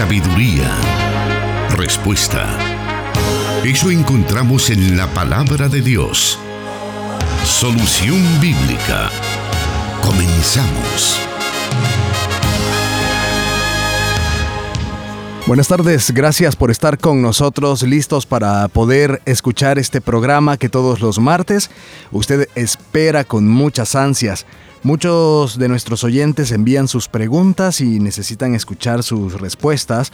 sabiduría. Respuesta. Eso encontramos en la palabra de Dios. Solución bíblica. Comenzamos. Buenas tardes, gracias por estar con nosotros, listos para poder escuchar este programa que todos los martes usted espera con muchas ansias. Muchos de nuestros oyentes envían sus preguntas y necesitan escuchar sus respuestas.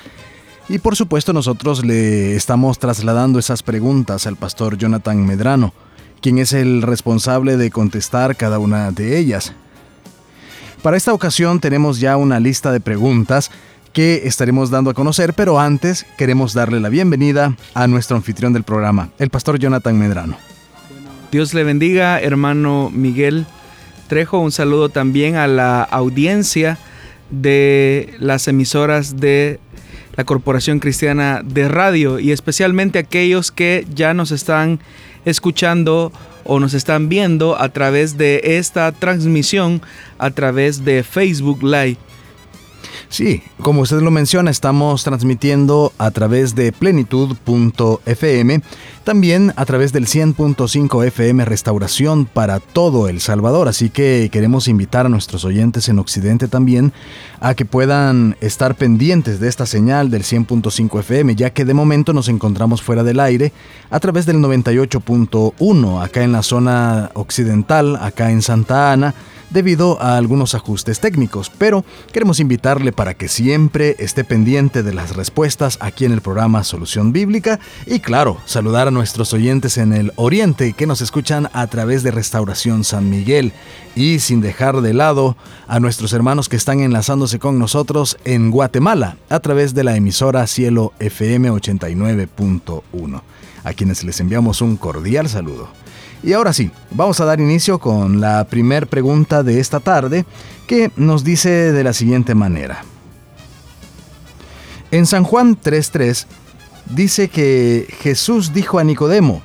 Y por supuesto nosotros le estamos trasladando esas preguntas al pastor Jonathan Medrano, quien es el responsable de contestar cada una de ellas. Para esta ocasión tenemos ya una lista de preguntas que estaremos dando a conocer, pero antes queremos darle la bienvenida a nuestro anfitrión del programa, el pastor Jonathan Medrano. Dios le bendiga, hermano Miguel. Trejo, un saludo también a la audiencia de las emisoras de la Corporación Cristiana de Radio y especialmente aquellos que ya nos están escuchando o nos están viendo a través de esta transmisión a través de Facebook Live. Sí, como usted lo menciona, estamos transmitiendo a través de plenitud.fm, también a través del 100.5 FM Restauración para todo El Salvador, así que queremos invitar a nuestros oyentes en Occidente también a que puedan estar pendientes de esta señal del 100.5 FM, ya que de momento nos encontramos fuera del aire a través del 98.1 acá en la zona occidental, acá en Santa Ana, debido a algunos ajustes técnicos, pero queremos invitarle para que siempre esté pendiente de las respuestas aquí en el programa Solución Bíblica y claro, saludar a nuestros oyentes en el Oriente que nos escuchan a través de Restauración San Miguel y sin dejar de lado a nuestros hermanos que están enlazándose con nosotros en Guatemala a través de la emisora Cielo FM 89.1, a quienes les enviamos un cordial saludo. Y ahora sí, vamos a dar inicio con la primer pregunta de esta tarde que nos dice de la siguiente manera. En San Juan 3.3 dice que Jesús dijo a Nicodemo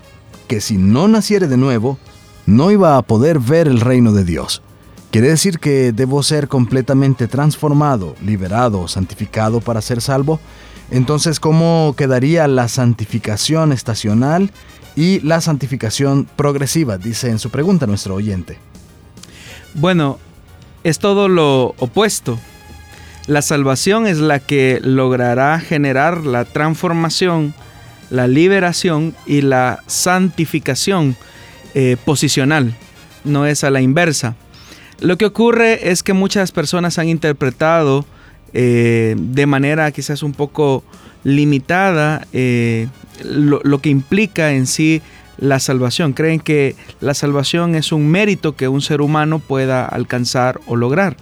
que si no naciere de nuevo, no iba a poder ver el reino de Dios. ¿Quiere decir que debo ser completamente transformado, liberado, santificado para ser salvo? Entonces, ¿cómo quedaría la santificación estacional y la santificación progresiva, dice en su pregunta nuestro oyente. Bueno, es todo lo opuesto. La salvación es la que logrará generar la transformación, la liberación y la santificación eh, posicional, no es a la inversa. Lo que ocurre es que muchas personas han interpretado eh, de manera quizás un poco limitada eh, lo, que implica en sí la salvación. Creen que la salvación es un mérito que un ser humano pueda alcanzar o lograr.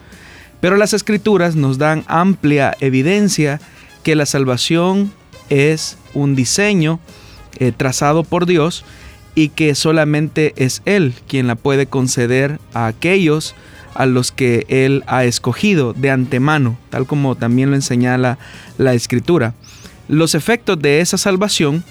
Pero las escrituras nos dan amplia evidencia que la salvación es un diseño eh, trazado por Dios y que solamente es Él quien la puede conceder a aquellos a los que Él ha escogido de antemano, tal como también lo señala la escritura. Los efectos de esa salvación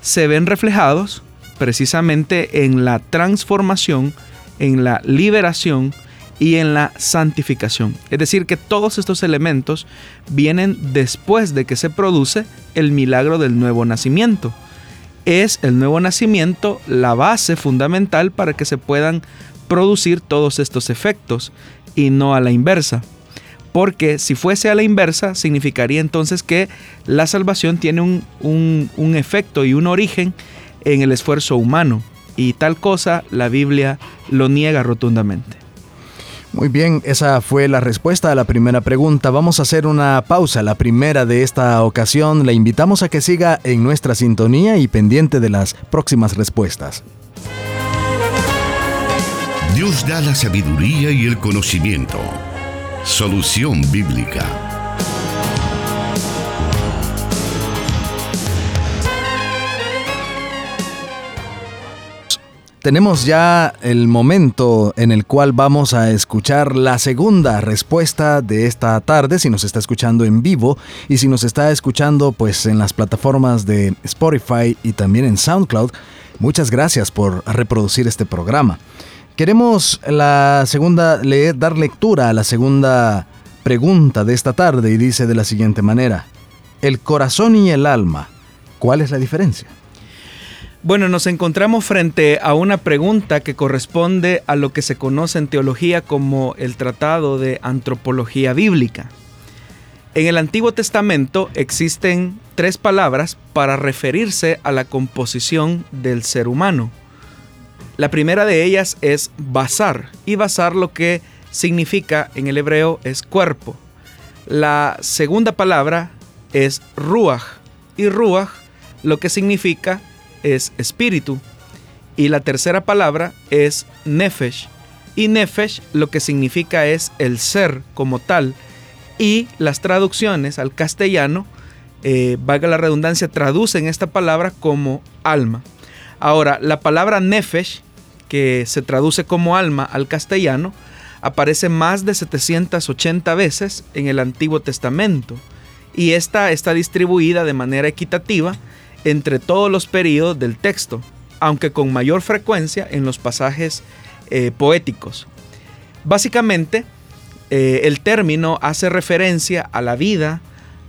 se ven reflejados precisamente en la transformación, en la liberación y en la santificación. Es decir, que todos estos elementos vienen después de que se produce el milagro del nuevo nacimiento. Es el nuevo nacimiento la base fundamental para que se puedan producir todos estos efectos y no a la inversa porque si fuese a la inversa, significaría entonces que la salvación tiene un, efecto y un origen en el esfuerzo humano, y tal cosa la Biblia lo niega rotundamente. Muy bien, esa fue la respuesta a la primera pregunta. Vamos a hacer una pausa, la primera de esta ocasión. Le invitamos a que siga en nuestra sintonía y pendiente de las próximas respuestas. Dios da la sabiduría y el conocimiento Solución Bíblica. Tenemos ya el momento en el cual vamos a escuchar la segunda respuesta de esta tarde, si nos está escuchando en vivo y si nos está escuchando pues en las plataformas de Spotify y también en SoundCloud. Muchas gracias por reproducir este programa. Queremos la segunda, dar lectura a la segunda pregunta de esta tarde y dice de la siguiente manera. el corazón y el alma, ¿cuál es la diferencia? Bueno, nos encontramos frente a una pregunta que corresponde a lo que se conoce en teología como el Tratado de Antropología Bíblica. En el Antiguo Testamento existen tres palabras para referirse a la composición del ser humano. La primera de ellas es basar, y basar lo que significa en el hebreo es cuerpo. La segunda palabra es ruach, y ruach lo que significa es espíritu. Y la tercera palabra es nefesh. Y nefesh lo que significa es el ser como tal. Y las traducciones al castellano, eh, valga la redundancia, traducen esta palabra como alma. Ahora, la palabra nefesh, que se traduce como alma al castellano, aparece más de 780 veces en el Antiguo Testamento. Y esta está distribuida de manera equitativa entre todos los periodos del texto, aunque con mayor frecuencia en los pasajes eh, poéticos. Básicamente, eh, el término hace referencia a la vida,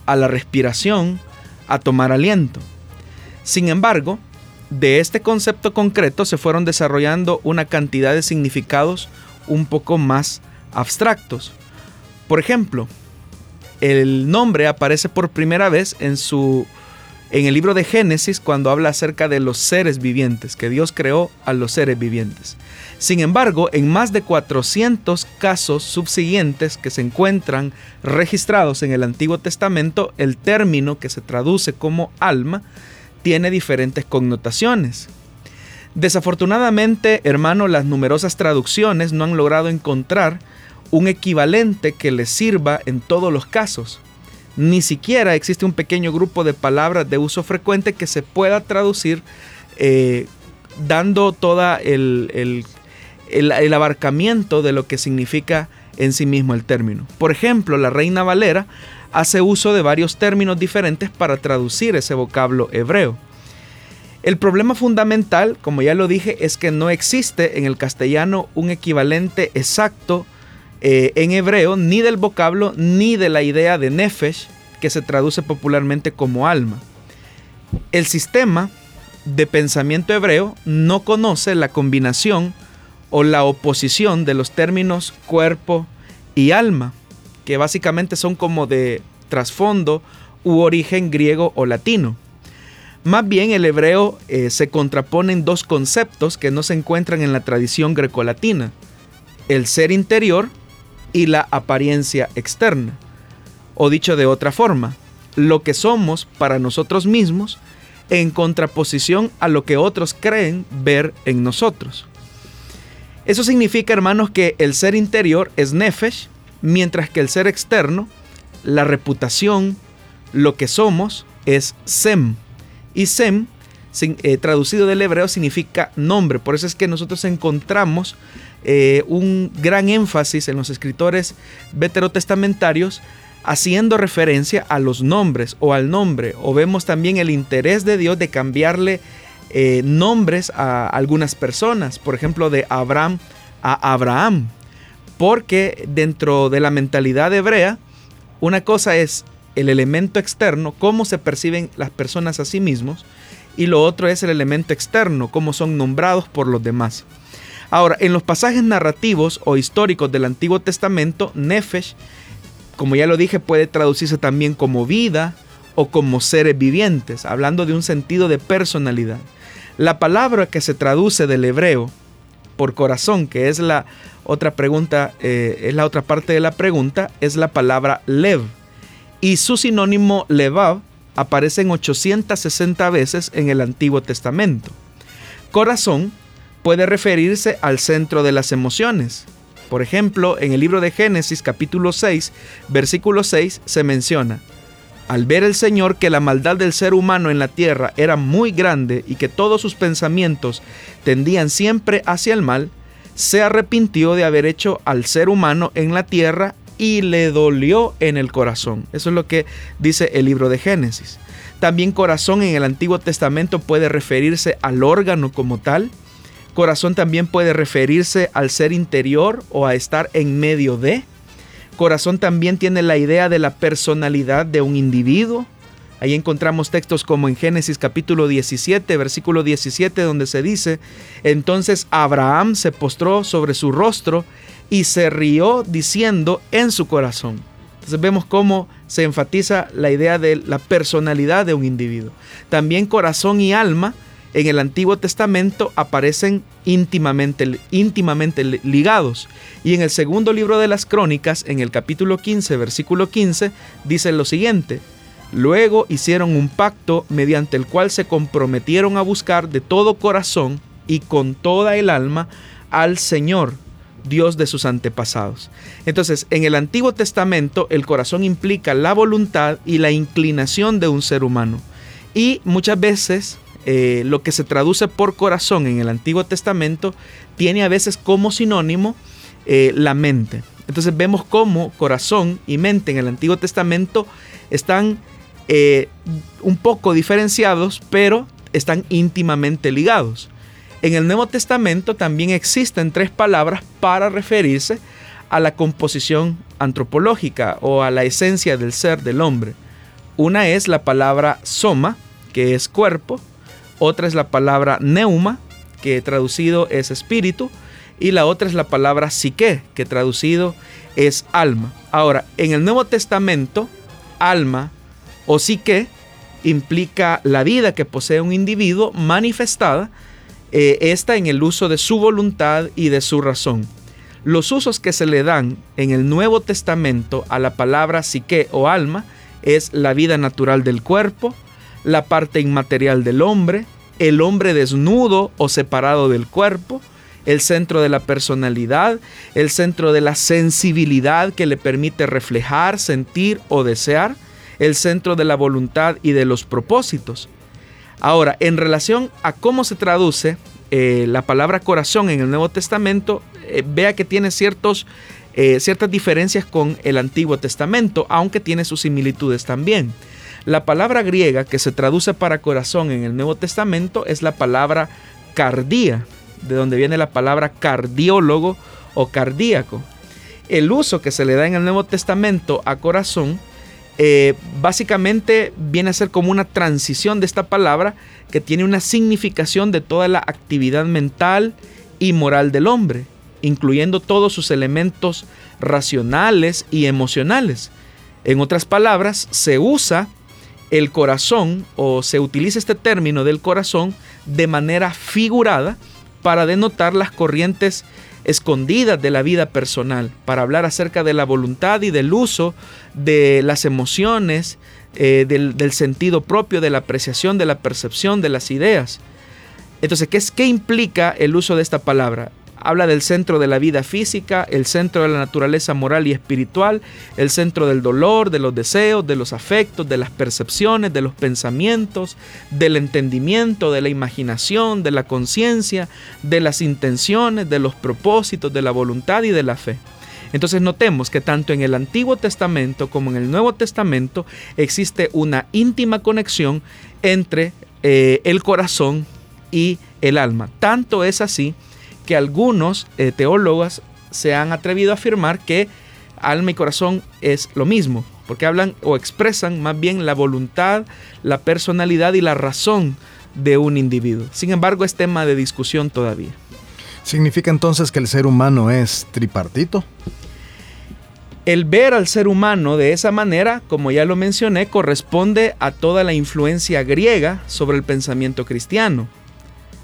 a la respiración, a tomar aliento. Sin embargo, de este concepto concreto se fueron desarrollando una cantidad de significados un poco más abstractos. Por ejemplo, el nombre aparece por primera vez en su en el libro de Génesis cuando habla acerca de los seres vivientes, que Dios creó a los seres vivientes. Sin embargo, en más de 400 casos subsiguientes que se encuentran registrados en el Antiguo Testamento, el término que se traduce como alma tiene diferentes connotaciones. Desafortunadamente, hermano, las numerosas traducciones no han logrado encontrar un equivalente que les sirva en todos los casos ni siquiera existe un pequeño grupo de palabras de uso frecuente que se pueda traducir eh, dando todo el, el, abarcamiento de lo que significa en sí mismo el término. Por ejemplo, la Reina Valera hace uso de varios términos diferentes para traducir ese vocablo hebreo. El problema fundamental, como ya lo dije, es que no existe en el castellano un equivalente exacto eh, en hebreo ni del vocablo ni de la idea de nefesh, que se traduce popularmente como alma. El sistema de pensamiento hebreo no conoce la combinación o la oposición de los términos cuerpo y alma, que básicamente son como de trasfondo u origen griego o latino. Más bien el hebreo eh, se contrapone en dos conceptos que no se encuentran en la tradición grecolatina, el ser interior y la apariencia externa. O dicho de otra forma, lo que somos para nosotros mismos en contraposición a lo que otros creen ver en nosotros. Eso significa, hermanos, que el ser interior es nefesh, mientras que el ser externo, la reputación, lo que somos, es sem. Y sem, eh, traducido del hebreo, significa nombre. Por eso es que nosotros encontramos eh, un gran énfasis en los escritores veterotestamentarios haciendo referencia a los nombres o al nombre. O vemos también el interés de Dios de cambiarle eh, nombres a algunas personas. Por ejemplo, de Abraham a Abraham. Porque dentro de la mentalidad hebrea, una cosa es el elemento externo, cómo se perciben las personas a sí mismos, y lo otro es el elemento externo, cómo son nombrados por los demás. Ahora, en los pasajes narrativos o históricos del Antiguo Testamento, Nefesh, como ya lo dije, puede traducirse también como vida o como seres vivientes, hablando de un sentido de personalidad. La palabra que se traduce del hebreo por corazón, que es la otra pregunta, eh, es la otra parte de la pregunta, es la palabra lev. Y su sinónimo levav aparece en 860 veces en el Antiguo Testamento. Corazón puede referirse al centro de las emociones. Por ejemplo, en el libro de Génesis capítulo 6, versículo 6 se menciona, al ver el Señor que la maldad del ser humano en la tierra era muy grande y que todos sus pensamientos tendían siempre hacia el mal, se arrepintió de haber hecho al ser humano en la tierra y le dolió en el corazón. Eso es lo que dice el libro de Génesis. También corazón en el Antiguo Testamento puede referirse al órgano como tal, Corazón también puede referirse al ser interior o a estar en medio de. Corazón también tiene la idea de la personalidad de un individuo. Ahí encontramos textos como en Génesis capítulo 17, versículo 17, donde se dice, entonces Abraham se postró sobre su rostro y se rió diciendo en su corazón. Entonces vemos cómo se enfatiza la idea de la personalidad de un individuo. También corazón y alma en el Antiguo Testamento aparecen íntimamente, íntimamente ligados. Y en el segundo libro de las Crónicas, en el capítulo 15, versículo 15, dice lo siguiente. Luego hicieron un pacto mediante el cual se comprometieron a buscar de todo corazón y con toda el alma al Señor, Dios de sus antepasados. Entonces, en el Antiguo Testamento el corazón implica la voluntad y la inclinación de un ser humano. Y muchas veces eh, lo que se traduce por corazón en el Antiguo Testamento tiene a veces como sinónimo eh, la mente. Entonces vemos cómo corazón y mente en el Antiguo Testamento están eh, un poco diferenciados, pero están íntimamente ligados. En el Nuevo Testamento también existen tres palabras para referirse a la composición antropológica o a la esencia del ser del hombre. Una es la palabra soma, que es cuerpo, otra es la palabra neuma, que traducido es espíritu, y la otra es la palabra psique, que traducido es alma. Ahora, en el Nuevo Testamento, alma o psique implica la vida que posee un individuo manifestada eh, esta en el uso de su voluntad y de su razón. Los usos que se le dan en el Nuevo Testamento a la palabra psique o alma es la vida natural del cuerpo, la parte inmaterial del hombre, el hombre desnudo o separado del cuerpo, el centro de la personalidad, el centro de la sensibilidad que le permite reflejar, sentir o desear, el centro de la voluntad y de los propósitos. Ahora, en relación a cómo se traduce eh, la palabra corazón en el Nuevo Testamento, eh, vea que tiene eh, ciertas diferencias con el Antiguo Testamento, aunque tiene sus similitudes también. La palabra griega que se traduce para corazón en el Nuevo Testamento es la palabra cardía, de donde viene la palabra cardiólogo o cardíaco. El uso que se le da en el Nuevo Testamento a corazón eh, básicamente viene a ser como una transición de esta palabra que tiene una significación de toda la actividad mental y moral del hombre, incluyendo todos sus elementos racionales y emocionales. En otras palabras, se usa el corazón o se utiliza este término del corazón de manera figurada para denotar las corrientes escondidas de la vida personal, para hablar acerca de la voluntad y del uso de las emociones, eh, del, del, sentido propio, de la apreciación, de la percepción, de las ideas. Entonces, ¿qué, es, ¿qué implica el uso de esta palabra? Habla del centro de la vida física, el centro de la naturaleza moral y espiritual, el centro del dolor, de los deseos, de los afectos, de las percepciones, de los pensamientos, del entendimiento, de la imaginación, de la conciencia, de las intenciones, de los propósitos, de la voluntad y de la fe. Entonces notemos que tanto en el Antiguo Testamento como en el Nuevo Testamento existe una íntima conexión entre eh, el corazón y el alma. Tanto es así que algunos eh, teólogos se han atrevido a afirmar que alma y corazón es lo mismo, porque hablan o expresan más bien la voluntad, la personalidad y la razón de un individuo. Sin embargo, es tema de discusión todavía. ¿Significa entonces que el ser humano es tripartito? El ver al ser humano de esa manera, como ya lo mencioné, corresponde a toda la influencia griega sobre el pensamiento cristiano.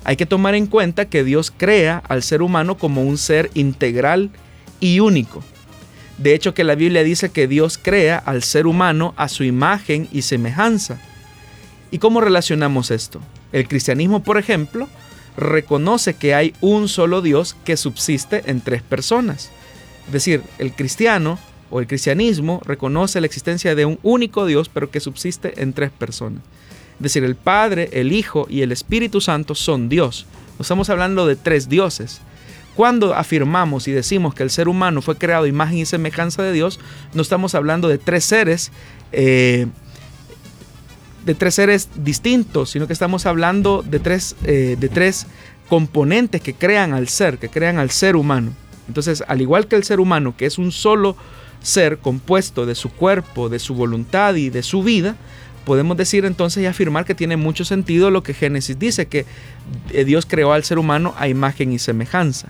Hay que tomar en cuenta que Dios crea al ser humano como un ser integral y único. De hecho que la Biblia dice que Dios crea al ser humano a su imagen y semejanza. ¿Y cómo relacionamos esto? El cristianismo, por ejemplo, reconoce que hay un solo Dios que subsiste en tres personas. Es decir, el cristiano o el cristianismo reconoce la existencia de un único Dios, pero que subsiste en tres personas. Es decir, el Padre, el Hijo y el Espíritu Santo son Dios. No estamos hablando de tres dioses. Cuando afirmamos y decimos que el ser humano fue creado imagen y semejanza de Dios, no estamos hablando de tres seres, eh, de tres seres distintos, sino que estamos hablando de tres, eh, de tres componentes que crean al ser, que crean al ser humano. Entonces, al igual que el ser humano, que es un solo ser compuesto de su cuerpo, de su voluntad y de su vida, podemos decir entonces y afirmar que tiene mucho sentido lo que Génesis dice, que eh, Dios creó al ser humano a imagen y semejanza.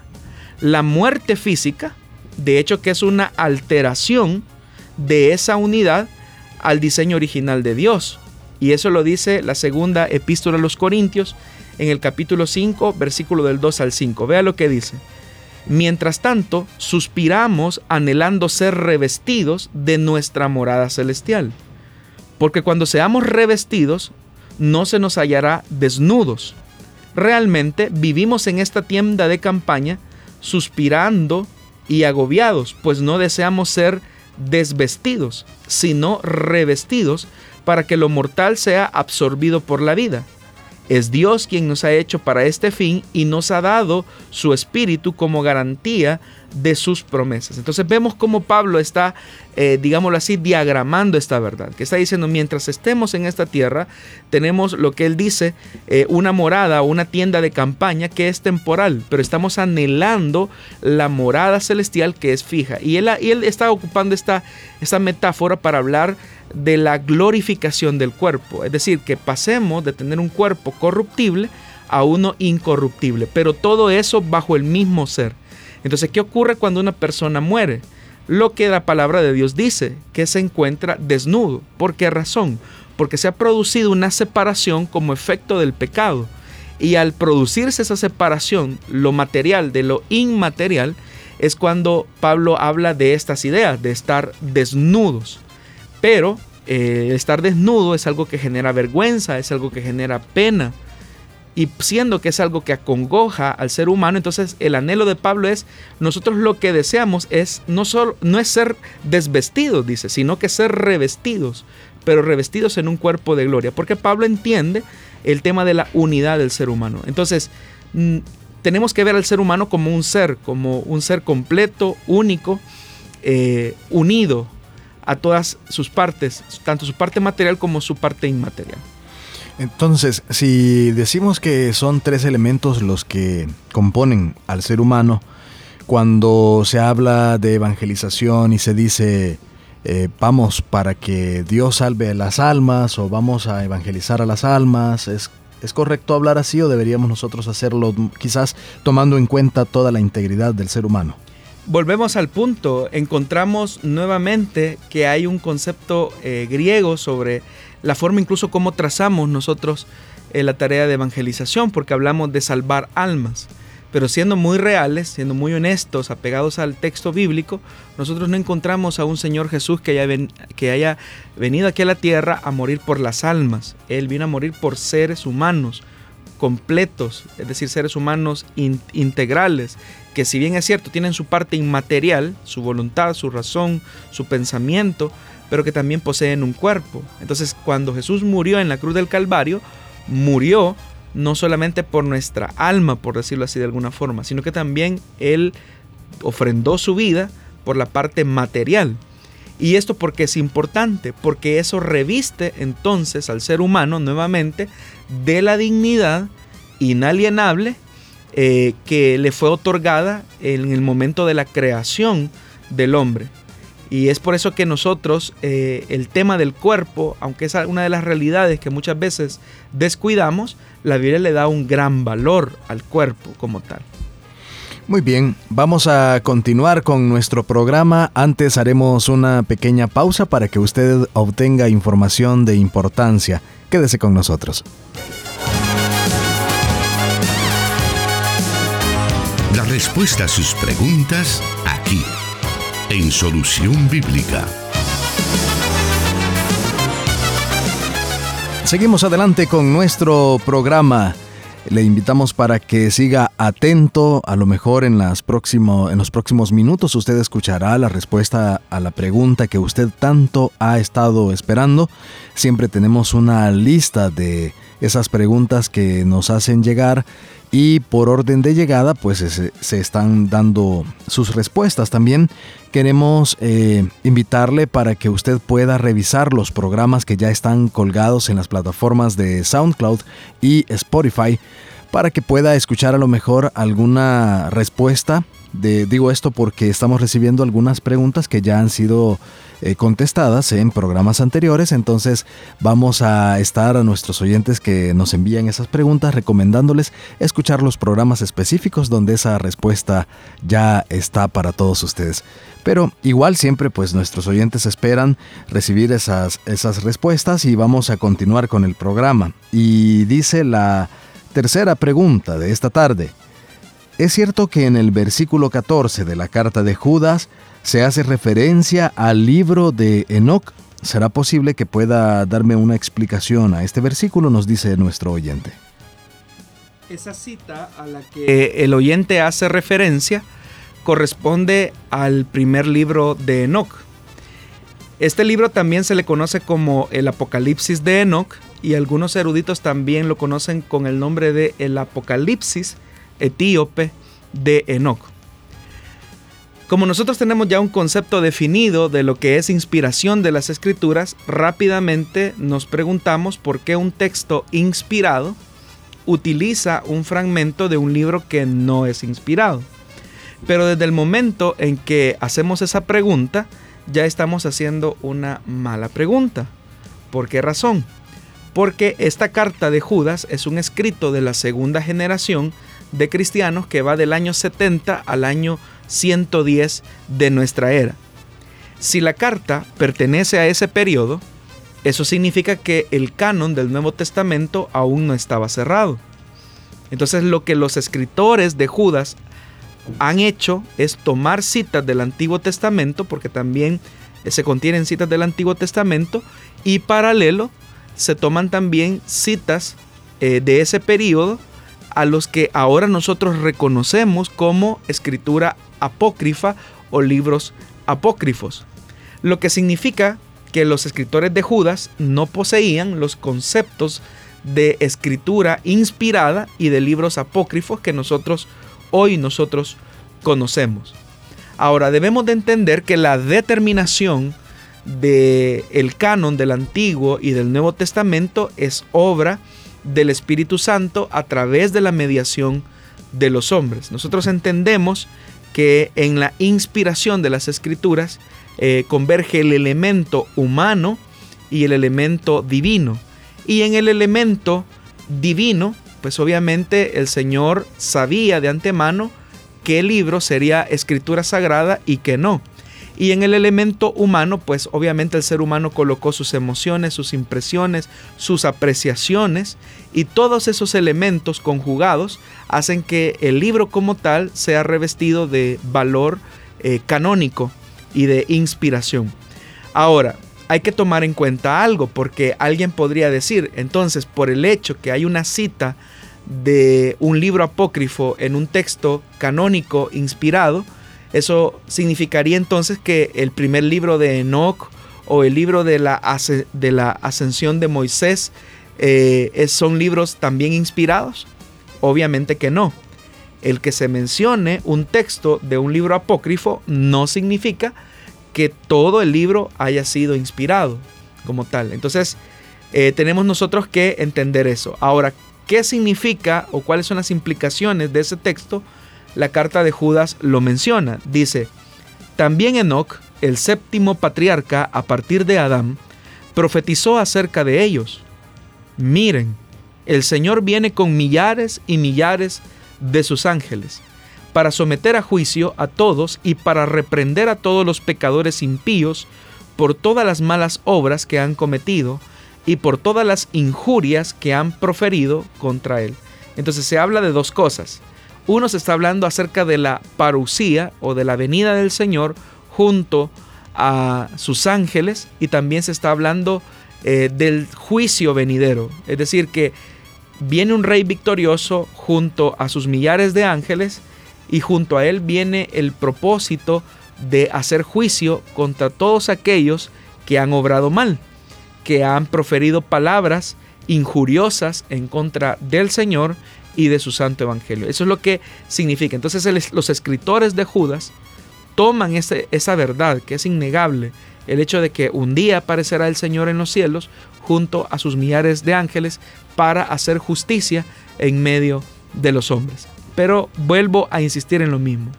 La muerte física, de hecho que es una alteración de esa unidad al diseño original de Dios. Y eso lo dice la segunda epístola a los Corintios en el capítulo 5, versículo del 2 al 5. Vea lo que dice. Mientras tanto, suspiramos anhelando ser revestidos de nuestra morada celestial. Porque cuando seamos revestidos, no se nos hallará desnudos. Realmente vivimos en esta tienda de campaña suspirando y agobiados, pues no deseamos ser desvestidos, sino revestidos para que lo mortal sea absorbido por la vida. Es Dios quien nos ha hecho para este fin y nos ha dado su espíritu como garantía de sus promesas. Entonces vemos cómo Pablo está, eh, digámoslo así, diagramando esta verdad, que está diciendo, mientras estemos en esta tierra, tenemos lo que él dice, eh, una morada o una tienda de campaña que es temporal, pero estamos anhelando la morada celestial que es fija. Y él, y él está ocupando esta, esta metáfora para hablar de la glorificación del cuerpo, es decir, que pasemos de tener un cuerpo corruptible a uno incorruptible, pero todo eso bajo el mismo ser. Entonces, ¿qué ocurre cuando una persona muere? Lo que la palabra de Dios dice, que se encuentra desnudo. ¿Por qué razón? Porque se ha producido una separación como efecto del pecado. Y al producirse esa separación, lo material de lo inmaterial, es cuando Pablo habla de estas ideas, de estar desnudos. Pero eh, estar desnudo es algo que genera vergüenza, es algo que genera pena, y siendo que es algo que acongoja al ser humano, entonces el anhelo de Pablo es, nosotros lo que deseamos es no, solo, no es ser desvestidos, dice, sino que ser revestidos, pero revestidos en un cuerpo de gloria, porque Pablo entiende el tema de la unidad del ser humano. Entonces, mm, tenemos que ver al ser humano como un ser, como un ser completo, único, eh, unido a todas sus partes, tanto su parte material como su parte inmaterial. Entonces, si decimos que son tres elementos los que componen al ser humano, cuando se habla de evangelización y se dice eh, vamos para que Dios salve las almas o vamos a evangelizar a las almas, ¿es, ¿es correcto hablar así o deberíamos nosotros hacerlo quizás tomando en cuenta toda la integridad del ser humano? Volvemos al punto, encontramos nuevamente que hay un concepto eh, griego sobre la forma incluso como trazamos nosotros eh, la tarea de evangelización, porque hablamos de salvar almas. Pero siendo muy reales, siendo muy honestos, apegados al texto bíblico, nosotros no encontramos a un Señor Jesús que haya, que haya venido aquí a la tierra a morir por las almas. Él vino a morir por seres humanos completos, es decir, seres humanos integrales, que si bien es cierto, tienen su parte inmaterial, su voluntad, su razón, su pensamiento, pero que también poseen un cuerpo. Entonces, cuando Jesús murió en la cruz del Calvario, murió no solamente por nuestra alma, por decirlo así de alguna forma, sino que también Él ofrendó su vida por la parte material. Y esto porque es importante, porque eso reviste entonces al ser humano nuevamente de la dignidad inalienable eh, que le fue otorgada en el momento de la creación del hombre. Y es por eso que nosotros eh, el tema del cuerpo, aunque es una de las realidades que muchas veces descuidamos, la Biblia le da un gran valor al cuerpo como tal. Muy bien, vamos a continuar con nuestro programa. Antes haremos una pequeña pausa para que usted obtenga información de importancia. Quédese con nosotros. La respuesta a sus preguntas aquí en Solución Bíblica. Seguimos adelante con nuestro programa. Le invitamos para que siga atento. A lo mejor en, las en los próximos minutos usted escuchará la respuesta a la pregunta que usted tanto ha estado esperando. Siempre tenemos una lista de esas preguntas que nos hacen llegar y por orden de llegada pues se, están dando sus respuestas. También queremos eh, invitarle para que usted pueda revisar los programas que ya están colgados en las plataformas de SoundCloud y Spotify para que pueda escuchar a lo mejor alguna respuesta. Digo esto porque estamos recibiendo algunas preguntas que ya han sido eh, contestadas en programas anteriores, entonces vamos a estar a nuestros oyentes que nos envían esas preguntas recomendándoles escuchar los programas específicos donde esa respuesta ya está para todos ustedes. Pero igual siempre pues nuestros oyentes esperan recibir esas, esas respuestas y vamos a continuar con el programa. Y dice la Tercera pregunta de esta tarde. ¿Es cierto que en el versículo 14 de la carta de Judas se hace referencia al libro de Enoch? ¿Será posible que pueda darme una explicación a este versículo? Nos dice nuestro oyente. Esa cita a la que el oyente hace referencia corresponde al primer libro de Enoch. Este libro también se le conoce como el Apocalipsis de Enoch y algunos eruditos también lo conocen con el nombre de el Apocalipsis etíope de Enoch. Como nosotros tenemos ya un concepto definido de lo que es inspiración de las escrituras, rápidamente nos preguntamos por qué un texto inspirado utiliza un fragmento de un libro que no es inspirado. Pero desde el momento en que hacemos esa pregunta, ya estamos haciendo una mala pregunta. ¿Por qué razón? Porque esta carta de Judas es un escrito de la segunda generación de cristianos que va del año 70 al año 110 de nuestra era. Si la carta pertenece a ese periodo, eso significa que el canon del Nuevo Testamento aún no estaba cerrado. Entonces lo que los escritores de Judas han hecho es tomar citas del Antiguo Testamento, porque también se contienen citas del Antiguo Testamento, y paralelo se toman también citas eh, de ese periodo a los que ahora nosotros reconocemos como escritura apócrifa o libros apócrifos. Lo que significa que los escritores de Judas no poseían los conceptos de escritura inspirada y de libros apócrifos que nosotros hoy nosotros conocemos. Ahora debemos de entender que la determinación del el canon del Antiguo y del Nuevo Testamento es obra del Espíritu Santo a través de la mediación de los hombres. Nosotros entendemos que en la inspiración de las escrituras eh, converge el elemento humano y el elemento divino. Y en el elemento divino, pues obviamente el Señor sabía de antemano qué libro sería escritura sagrada y qué no. Y en el elemento humano, pues obviamente el ser humano colocó sus emociones, sus impresiones, sus apreciaciones y todos esos elementos conjugados hacen que el libro como tal sea revestido de valor eh, canónico y de inspiración. Ahora, hay que tomar en cuenta algo porque alguien podría decir, entonces por el hecho que hay una cita de un libro apócrifo en un texto canónico inspirado, eso significaría entonces que el primer libro de Enoch o el libro de la, de la ascensión de Moisés eh, son libros también inspirados. Obviamente que no. El que se mencione un texto de un libro apócrifo no significa que todo el libro haya sido inspirado como tal. Entonces, eh, tenemos nosotros que entender eso. Ahora, ¿qué significa o cuáles son las implicaciones de ese texto? La carta de Judas lo menciona. Dice, también Enoch, el séptimo patriarca a partir de Adán, profetizó acerca de ellos. Miren, el Señor viene con millares y millares de sus ángeles, para someter a juicio a todos y para reprender a todos los pecadores impíos por todas las malas obras que han cometido y por todas las injurias que han proferido contra él. Entonces se habla de dos cosas. Uno se está hablando acerca de la parucía o de la venida del Señor junto a sus ángeles y también se está hablando eh, del juicio venidero. Es decir, que viene un rey victorioso junto a sus millares de ángeles y junto a él viene el propósito de hacer juicio contra todos aquellos que han obrado mal, que han proferido palabras injuriosas en contra del Señor y de su santo evangelio. Eso es lo que significa. Entonces los escritores de Judas toman esa verdad que es innegable, el hecho de que un día aparecerá el Señor en los cielos junto a sus millares de ángeles para hacer justicia en medio de los hombres. Pero vuelvo a insistir en lo mismo.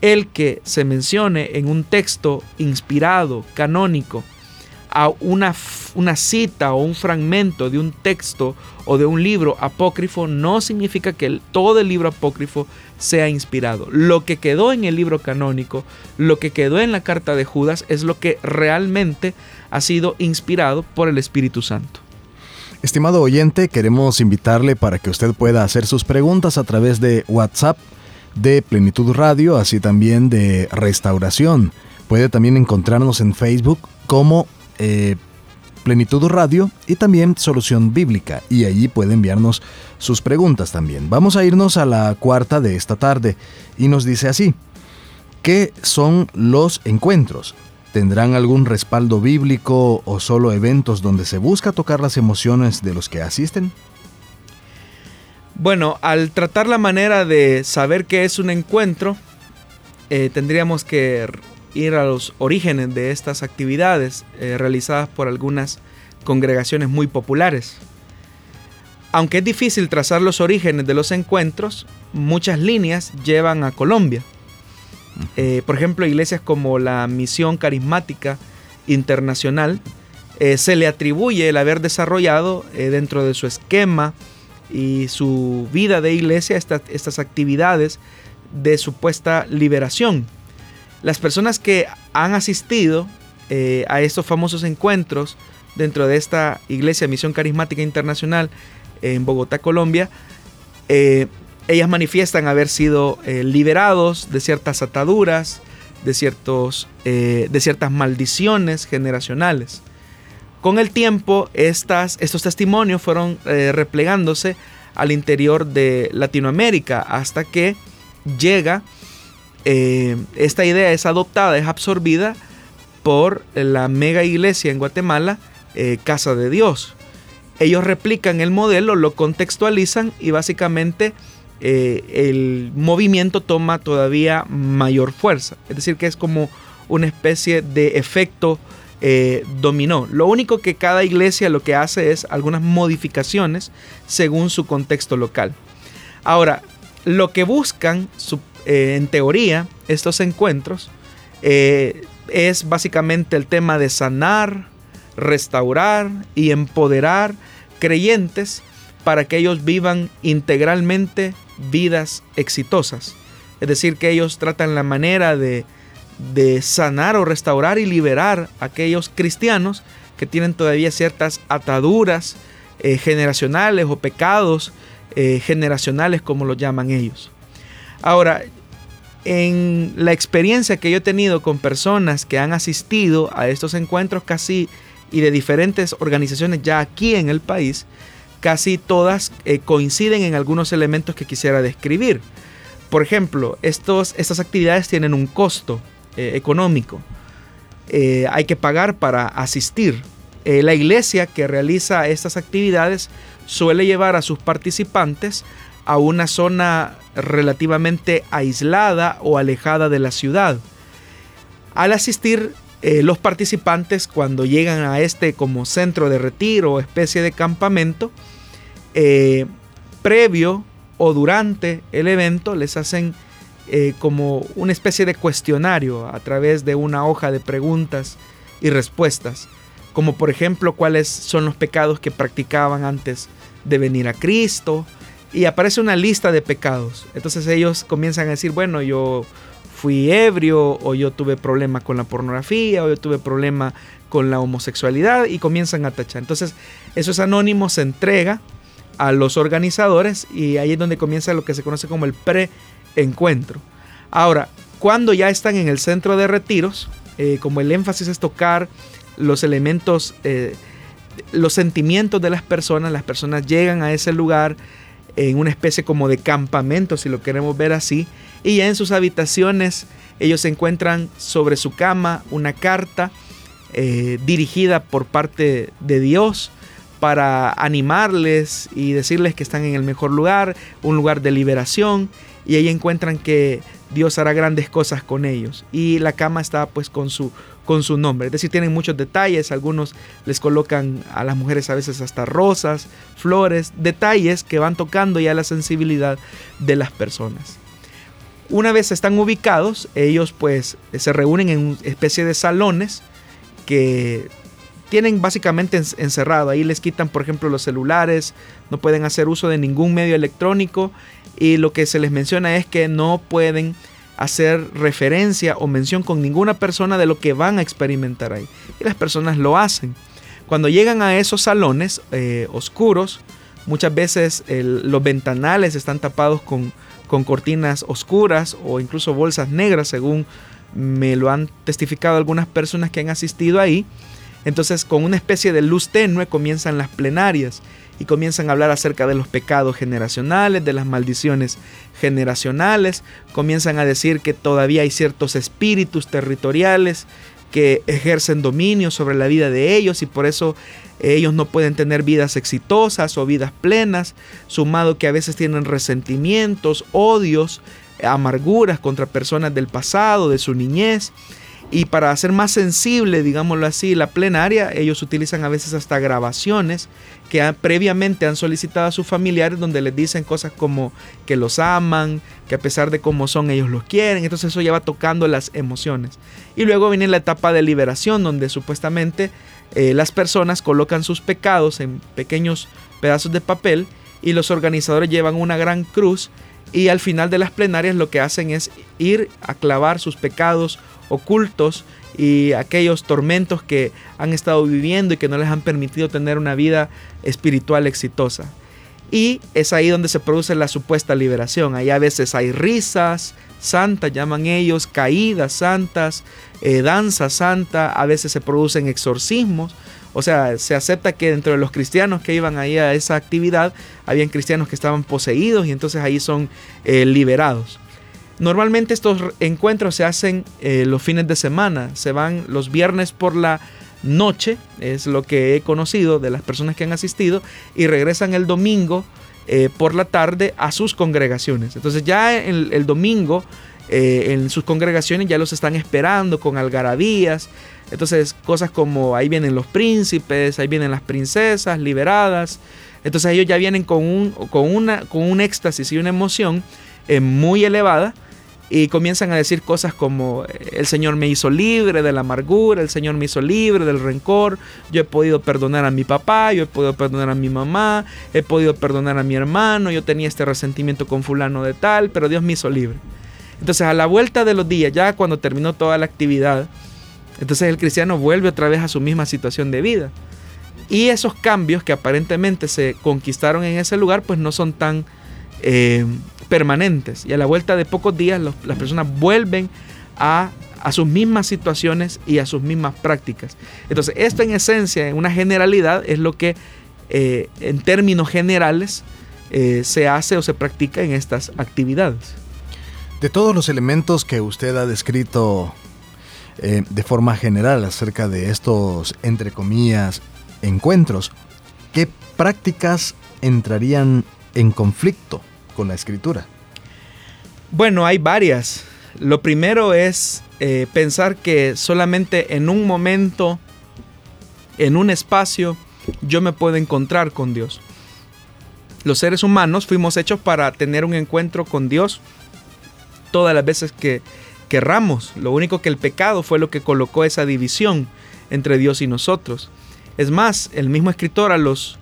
El que se mencione en un texto inspirado, canónico, a una, una cita o un fragmento de un texto o de un libro apócrifo no significa que todo el libro apócrifo sea inspirado. Lo que quedó en el libro canónico, lo que quedó en la carta de Judas es lo que realmente ha sido inspirado por el Espíritu Santo. Estimado oyente, queremos invitarle para que usted pueda hacer sus preguntas a través de WhatsApp de Plenitud Radio, así también de Restauración. Puede también encontrarnos en Facebook como eh, Plenitud Radio y también Solución Bíblica y allí puede enviarnos sus preguntas también. Vamos a irnos a la cuarta de esta tarde y nos dice así, ¿qué son los encuentros? ¿Tendrán algún respaldo bíblico o solo eventos donde se busca tocar las emociones de los que asisten? Bueno, al tratar la manera de saber qué es un encuentro, eh, tendríamos que ir a los orígenes de estas actividades eh, realizadas por algunas congregaciones muy populares. Aunque es difícil trazar los orígenes de los encuentros, muchas líneas llevan a Colombia. Eh, por ejemplo, iglesias como la Misión Carismática Internacional eh, se le atribuye el haber desarrollado dentro de su esquema y su vida de iglesia estas actividades de supuesta liberación las personas que han asistido eh, a estos famosos encuentros dentro de esta Iglesia Misión Carismática Internacional en Bogotá, Colombia, eh, ellas manifiestan haber sido eh, liberados de ciertas ataduras, de, ciertos, de ciertas maldiciones generacionales. Con el tiempo, estas, estos testimonios fueron replegándose al interior de Latinoamérica hasta que llega eh, esta idea es adoptada, es absorbida por la mega iglesia en Guatemala, eh, Casa de Dios. Ellos replican el modelo, lo contextualizan y básicamente eh, el movimiento toma todavía mayor fuerza. Es decir, que es como una especie de efecto dominó. Lo único que cada iglesia lo que hace es algunas modificaciones según su contexto local. Ahora, lo que buscan, eh, en teoría, estos encuentros eh, es básicamente el tema de sanar, restaurar y empoderar creyentes para que ellos vivan integralmente vidas exitosas. Es decir, que ellos tratan la manera de, sanar o restaurar y liberar a aquellos cristianos que tienen todavía ciertas ataduras eh, generacionales o pecados generacionales como lo llaman ellos. Ahora, en la experiencia que yo he tenido con personas que han asistido a estos encuentros casi y de diferentes organizaciones ya aquí en el país, casi todas eh, coinciden en algunos elementos que quisiera describir. Por ejemplo, estos, estas actividades tienen un costo eh, económico. Eh, hay que pagar para asistir. la iglesia que realiza estas actividades suele llevar a sus participantes a una zona relativamente aislada o alejada de la ciudad. Al asistir, eh, los participantes cuando llegan a este como centro de retiro o especie de campamento, eh, previo o durante el evento les hacen eh, como una especie de cuestionario a través de una hoja de preguntas y respuestas, como por ejemplo cuáles son los pecados que practicaban antes de venir a Cristo, y aparece una lista de pecados. Entonces ellos comienzan a decir, bueno, yo fui ebrio o yo tuve problema con la pornografía o yo tuve problema con la homosexualidad y comienzan a tachar. Entonces eso es anónimo, se entrega a los organizadores y ahí es donde comienza lo que se conoce como el pre-encuentro. Ahora, cuando ya están en el centro de retiros, eh, como el énfasis es tocar los elementos, eh, los sentimientos de las personas, las personas llegan a ese lugar, en una especie como de campamento, si lo queremos ver así, y ya en sus habitaciones ellos encuentran sobre su cama una carta eh, dirigida por parte de Dios para animarles y decirles que están en el mejor lugar, un lugar de liberación, y ahí encuentran que Dios hará grandes cosas con ellos. Y la cama está pues con su con su nombre. Es decir, tienen muchos detalles, algunos les colocan a las mujeres a veces hasta rosas, flores, detalles que van tocando ya la sensibilidad de las personas. Una vez están ubicados, ellos pues se reúnen en una especie de salones que tienen básicamente encerrado. Ahí les quitan, por ejemplo, los celulares, no pueden hacer uso de ningún medio electrónico y lo que se les menciona es que no pueden hacer referencia o mención con ninguna persona de lo que van a experimentar ahí. Y las personas lo hacen. Cuando llegan a esos salones eh, oscuros, muchas veces los ventanales están tapados con, con cortinas oscuras o incluso bolsas negras, según me lo han testificado algunas personas que han asistido ahí. Entonces, con una especie de luz tenue comienzan las plenarias y comienzan a hablar acerca de los pecados generacionales, de las maldiciones generacionales, comienzan a decir que todavía hay ciertos espíritus territoriales que ejercen dominio sobre la vida de ellos y por eso ellos no pueden tener vidas exitosas o vidas plenas, sumado que a veces tienen resentimientos, odios, amarguras contra personas del pasado, de su niñez. Y para hacer más sensible, digámoslo así, la plenaria, ellos utilizan a veces hasta grabaciones que previamente han solicitado a sus familiares donde les dicen cosas como que los aman, que a pesar de cómo son ellos los quieren. Entonces eso ya va tocando las emociones. Y luego viene la etapa de liberación donde supuestamente eh, las personas colocan sus pecados en pequeños pedazos de papel y los organizadores llevan una gran cruz y al final de las plenarias lo que hacen es ir a clavar sus pecados ocultos y aquellos tormentos que han estado viviendo y que no les han permitido tener una vida espiritual exitosa. Y es ahí donde se produce la supuesta liberación. Ahí a veces hay risas santas, llaman ellos, caídas santas, eh, danza santa, a veces se producen exorcismos. O sea, se acepta que dentro de los cristianos que iban ahí a esa actividad, habían cristianos que estaban poseídos y entonces ahí son eh, liberados. Normalmente estos encuentros se hacen eh, los fines de semana, se van los viernes por la noche, es lo que he conocido de las personas que han asistido, y regresan el domingo eh, por la tarde a sus congregaciones. Entonces ya el, domingo eh, en sus congregaciones ya los están esperando con algarabías. Entonces cosas como ahí vienen los príncipes, ahí vienen las princesas liberadas. Entonces ellos ya vienen con un, con una, con un éxtasis y una emoción muy elevada y comienzan a decir cosas como el Señor me hizo libre de la amargura, el Señor me hizo libre del rencor, yo he podido perdonar a mi papá, yo he podido perdonar a mi mamá, he podido perdonar a mi hermano, yo tenía este resentimiento con fulano de tal, pero Dios me hizo libre. Entonces a la vuelta de los días, ya cuando terminó toda la actividad, entonces el cristiano vuelve otra vez a su misma situación de vida. Y esos cambios que aparentemente se conquistaron en ese lugar, pues no son tan... Eh, permanentes y a la vuelta de pocos días las personas vuelven a, sus mismas situaciones y a sus mismas prácticas. Entonces, esto en esencia, en una generalidad, es lo que eh, en términos generales eh, se hace o se practica en estas actividades. De todos los elementos que usted ha descrito de forma general acerca de estos, entre comillas, encuentros, ¿qué prácticas entrarían en conflicto con la escritura? Bueno, hay varias. Lo primero es eh, pensar que solamente en un momento, en un espacio, yo me puedo encontrar con Dios. Los seres humanos fuimos hechos para tener un encuentro con Dios todas las veces que querramos. Lo único que el pecado fue lo que colocó esa división entre Dios y nosotros. Es más, el mismo escritor a los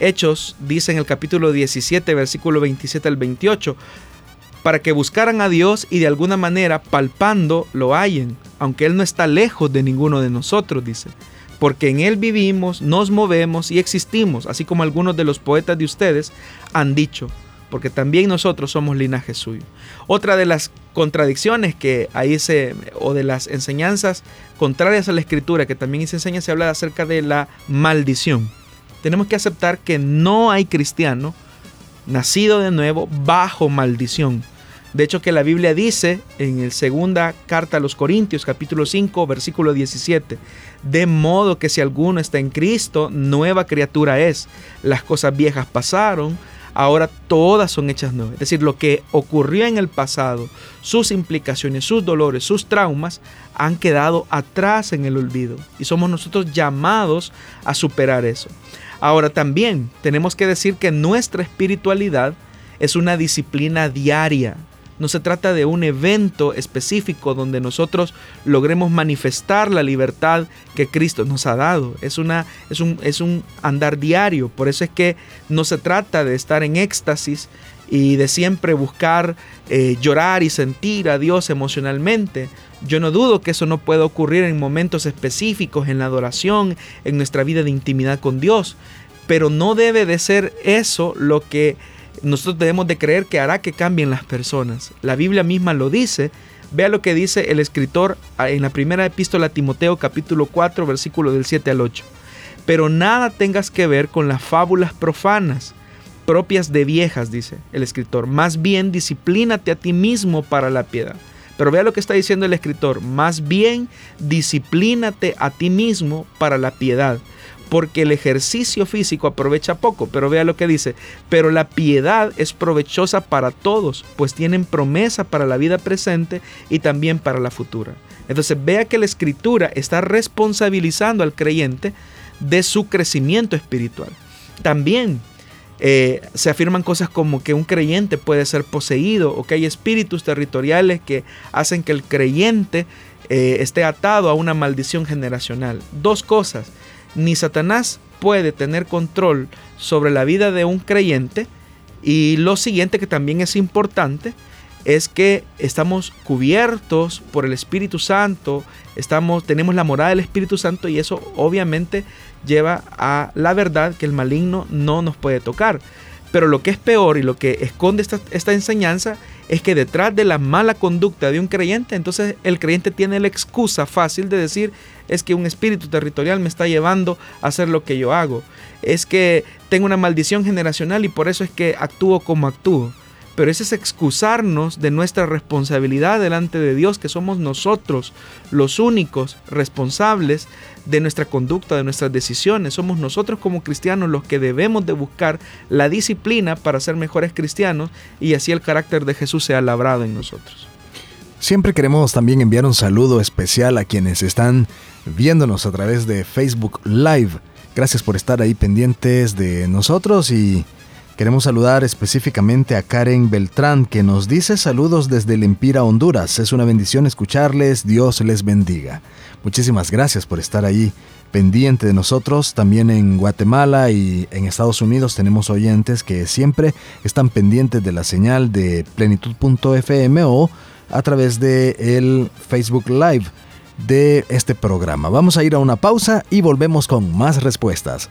Hechos dice en el capítulo 17, versículo 27 al 28, para que buscaran a Dios y de alguna manera palpando lo hallen, aunque Él no está lejos de ninguno de nosotros, dice. Porque en Él vivimos, nos movemos y existimos, así como algunos de los poetas de ustedes han dicho, porque también nosotros somos linaje suyo. Otra de las contradicciones que ahí se, o de las enseñanzas contrarias a la escritura que también se enseña, se habla acerca de la maldición tenemos que aceptar que no hay cristiano nacido de nuevo bajo maldición. De hecho que la Biblia dice en el segunda carta a los Corintios capítulo 5 versículo 17, de modo que si alguno está en Cristo, nueva criatura es. Las cosas viejas pasaron, ahora todas son hechas nuevas. Es decir, lo que ocurrió en el pasado, sus implicaciones, sus dolores, sus traumas, han quedado atrás en el olvido. Y somos nosotros llamados a superar eso. Ahora también tenemos que decir que nuestra espiritualidad es una disciplina diaria. No se trata de un evento específico donde nosotros logremos manifestar la libertad que Cristo nos ha dado. Es, una, es, un, es un andar diario. Por eso es que no se trata de estar en éxtasis y de siempre buscar eh, llorar y sentir a Dios emocionalmente. Yo no dudo que eso no pueda ocurrir en momentos específicos, en la adoración, en nuestra vida de intimidad con Dios. Pero no debe de ser eso lo que nosotros debemos de creer que hará que cambien las personas. La Biblia misma lo dice. Vea lo que dice el escritor en la primera epístola a Timoteo capítulo 4 versículo del 7 al 8. Pero nada tengas que ver con las fábulas profanas propias de viejas, dice el escritor. Más bien disciplínate a ti mismo para la piedad. Pero vea lo que está diciendo el escritor. Más bien disciplínate a ti mismo para la piedad porque el ejercicio físico aprovecha poco, pero vea lo que dice, pero la piedad es provechosa para todos, pues tienen promesa para la vida presente y también para la futura. Entonces vea que la escritura está responsabilizando al creyente de su crecimiento espiritual. También eh, se afirman cosas como que un creyente puede ser poseído o que hay espíritus territoriales que hacen que el creyente eh, esté atado a una maldición generacional. Dos cosas ni Satanás puede tener control sobre la vida de un creyente. Y lo siguiente que también es importante es que estamos cubiertos por el Espíritu Santo, estamos, tenemos la morada del Espíritu Santo y eso obviamente lleva a la verdad que el maligno no nos puede tocar. Pero lo que es peor y lo que esconde esta, enseñanza es que detrás de la mala conducta de un creyente, entonces el creyente tiene la excusa fácil de decir es que un espíritu territorial me está llevando a hacer lo que yo hago. Es que tengo una maldición generacional y por eso es que actúo como actúo pero ese es excusarnos de nuestra responsabilidad delante de Dios, que somos nosotros los únicos responsables de nuestra conducta, de nuestras decisiones. Somos nosotros como cristianos los que debemos de buscar la disciplina para ser mejores cristianos y así el carácter de Jesús sea labrado en nosotros. Siempre queremos también enviar un saludo especial a quienes están viéndonos a través de Facebook Live. Gracias por estar ahí pendientes de nosotros y Queremos saludar específicamente a Karen Beltrán, que nos dice saludos desde el Empira, Honduras. Es una bendición escucharles, Dios les bendiga. Muchísimas gracias por estar ahí pendiente de nosotros. También en Guatemala y en Estados Unidos tenemos oyentes que siempre están pendientes de la señal de plenitud.fm o a través de el Facebook Live de este programa. Vamos a ir a una pausa y volvemos con más respuestas.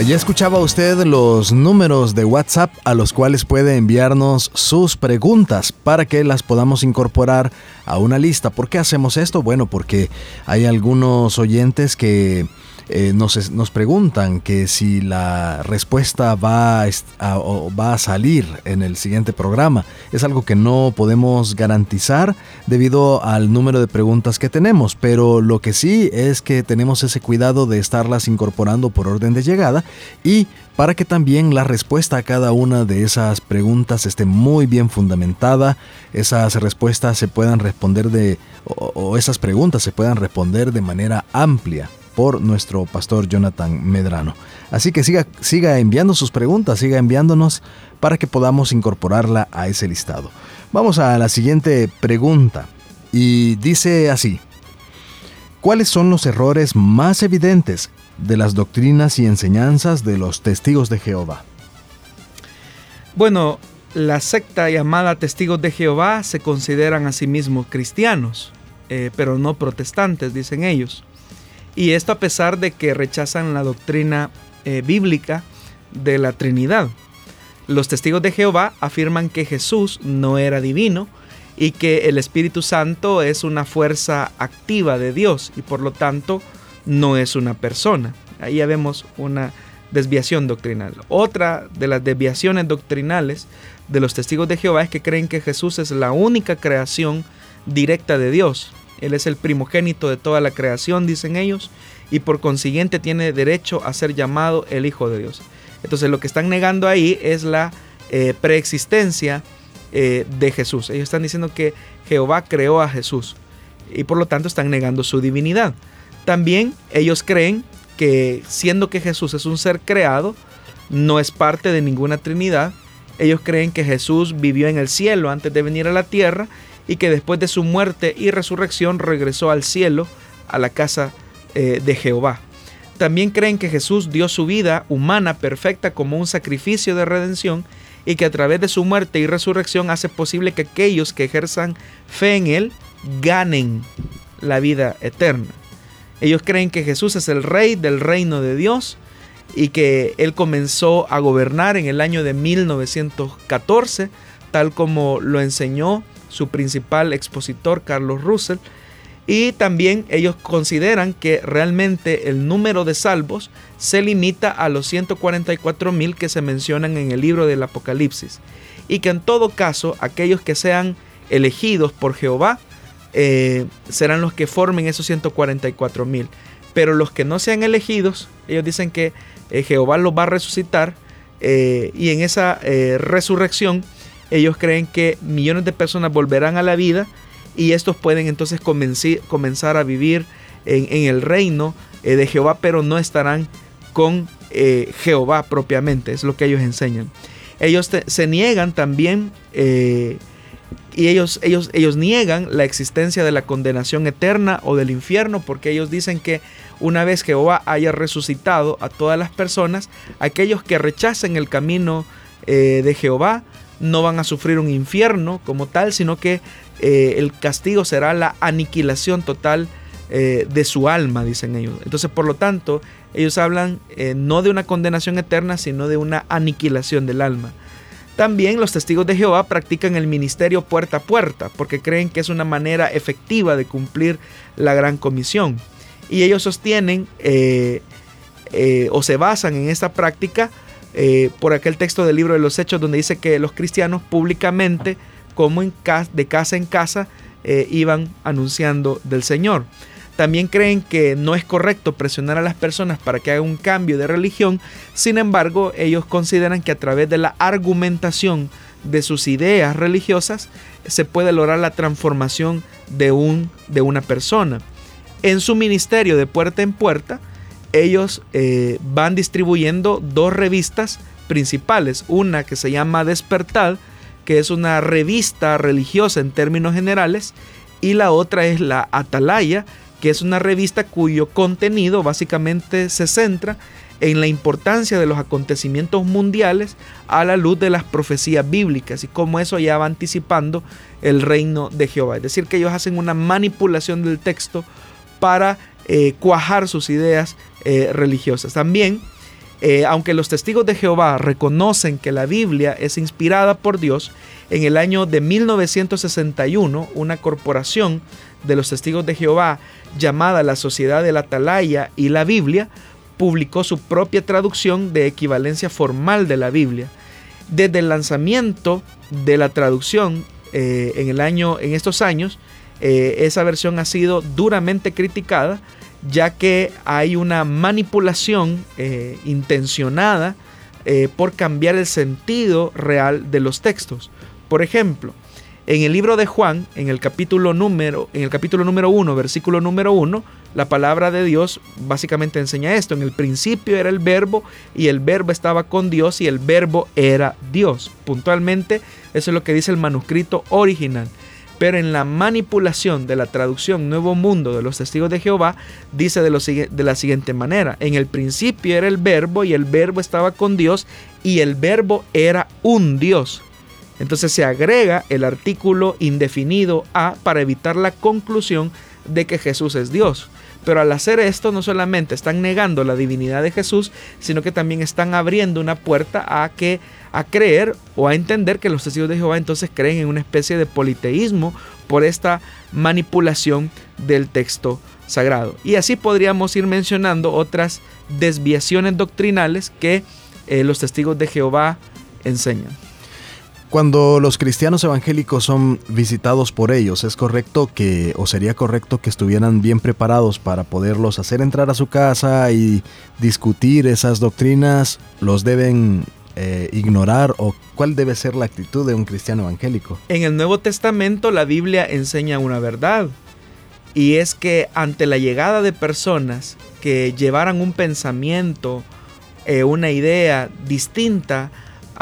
Ya escuchaba usted los números de WhatsApp a los cuales puede enviarnos sus preguntas para que las podamos incorporar a una lista. ¿Por qué hacemos esto? Bueno, porque hay algunos oyentes que eh, nos, preguntan que si la respuesta va a, va a salir en el siguiente programa. Es algo que no podemos garantizar debido al número de preguntas que tenemos, pero lo que sí es que tenemos ese cuidado de estarlas incorporando por orden de llegada y para que también la respuesta a cada una de esas preguntas esté muy bien fundamentada, esas respuestas se puedan responder de o esas preguntas se puedan responder de manera amplia por nuestro pastor Jonathan Medrano. Así que siga, siga enviando sus preguntas, siga enviándonos para que podamos incorporarla a ese listado. Vamos a la siguiente pregunta y dice así. ¿Cuáles son los errores más evidentes de las doctrinas y enseñanzas de los testigos de Jehová? Bueno, la secta llamada Testigos de Jehová se consideran a sí mismos cristianos, eh, pero no protestantes, dicen ellos. Y esto a pesar de que rechazan la doctrina eh, bíblica de la Trinidad. Los testigos de Jehová afirman que Jesús no era divino y que el Espíritu Santo es una fuerza activa de Dios y por lo tanto no es una persona. Ahí ya vemos una desviación doctrinal. Otra de las desviaciones doctrinales de los testigos de Jehová es que creen que Jesús es la única creación directa de Dios. Él es el primogénito de toda la creación, dicen ellos, y por consiguiente tiene derecho a ser llamado el Hijo de Dios. Entonces lo que están negando ahí es la eh, preexistencia eh, de Jesús. Ellos están diciendo que Jehová creó a Jesús y por lo tanto están negando su divinidad. También ellos creen que siendo que Jesús es un ser creado, no es parte de ninguna Trinidad. Ellos creen que Jesús vivió en el cielo antes de venir a la tierra y que después de su muerte y resurrección regresó al cielo, a la casa eh, de Jehová. También creen que Jesús dio su vida humana perfecta como un sacrificio de redención y que a través de su muerte y resurrección hace posible que aquellos que ejerzan fe en Él ganen la vida eterna. Ellos creen que Jesús es el rey del reino de Dios y que Él comenzó a gobernar en el año de 1914, tal como lo enseñó su principal expositor Carlos Russell y también ellos consideran que realmente el número de salvos se limita a los 144 mil que se mencionan en el libro del Apocalipsis. Y que en todo caso aquellos que sean elegidos por Jehová eh, serán los que formen esos 144 mil. Pero los que no sean elegidos, ellos dicen que eh, Jehová los va a resucitar eh, y en esa resurrección ellos creen que millones de personas volverán a la vida y estos pueden entonces comenzar a vivir en, el reino eh, de Jehová, pero no estarán con eh, Jehová propiamente, es lo que ellos enseñan. Ellos se niegan también eh, y ellos, ellos, ellos niegan la existencia de la condenación eterna o del infierno porque ellos dicen que una vez Jehová haya resucitado a todas las personas, aquellos que rechacen el camino de Jehová no van a sufrir un infierno como tal, sino que eh, el castigo será la aniquilación total eh, de su alma, dicen ellos. Entonces, por lo tanto, ellos hablan eh, no de una condenación eterna, sino de una aniquilación del alma. También los testigos de Jehová practican el ministerio puerta a puerta, porque creen que es una manera efectiva de cumplir la gran comisión. Y ellos sostienen o se basan en esta práctica por aquel texto del libro de los Hechos donde dice que los cristianos públicamente como en de casa en casa eh, iban anunciando del Señor. También creen que no es correcto presionar a las personas para que hagan un cambio de religión, sin embargo ellos consideran que a través de la argumentación de sus ideas religiosas se puede lograr la transformación de, un, de una persona. En su ministerio de puerta en puerta, ellos eh, van distribuyendo dos revistas principales, una que se llama Despertar, que es una revista religiosa en términos generales, y la otra es la Atalaya, que es una revista cuyo contenido básicamente se centra en la importancia de los acontecimientos mundiales a la luz de las profecías bíblicas y cómo eso ya va anticipando el reino de Jehová. Es decir, que ellos hacen una manipulación del texto para eh, cuajar sus ideas eh, religiosas. También eh, aunque los testigos de Jehová reconocen que la Biblia es inspirada por Dios, en el año de 1961 una corporación de los testigos de Jehová llamada la Sociedad de la Atalaya y la Biblia publicó su propia traducción de equivalencia formal de la Biblia. Desde el lanzamiento de la traducción eh, en, el año, en estos años, esa versión ha sido duramente criticada ya que hay una manipulación eh, intencionada eh, por cambiar el sentido real de los textos. Por ejemplo, en el libro de Juan, en el capítulo número, en el capítulo número 1, versículo número 1, la palabra de Dios básicamente enseña esto. En el principio era el verbo y el verbo estaba con Dios y el verbo era Dios. Puntualmente, eso es lo que dice el manuscrito original. Pero en la manipulación de la traducción Nuevo Mundo de los Testigos de Jehová, dice de, de la siguiente manera, en el principio era el verbo y el verbo estaba con Dios y el verbo era un Dios. Entonces se agrega el artículo indefinido a para evitar la conclusión de que Jesús es Dios. Pero al hacer esto no solamente están negando la divinidad de Jesús, sino que también están abriendo una puerta a que a creer o a entender que los testigos de Jehová entonces creen en una especie de politeísmo por esta manipulación del texto sagrado. Y así podríamos ir mencionando otras desviaciones doctrinales que eh, los testigos de Jehová enseñan. Cuando los cristianos evangélicos son visitados por ellos, ¿es correcto que, o sería correcto que estuvieran bien preparados para poderlos hacer entrar a su casa y discutir esas doctrinas? ¿Los deben eh, ignorar o cuál debe ser la actitud de un cristiano evangélico? En el Nuevo Testamento la Biblia enseña una verdad y es que ante la llegada de personas que llevaran un pensamiento, eh, una idea distinta,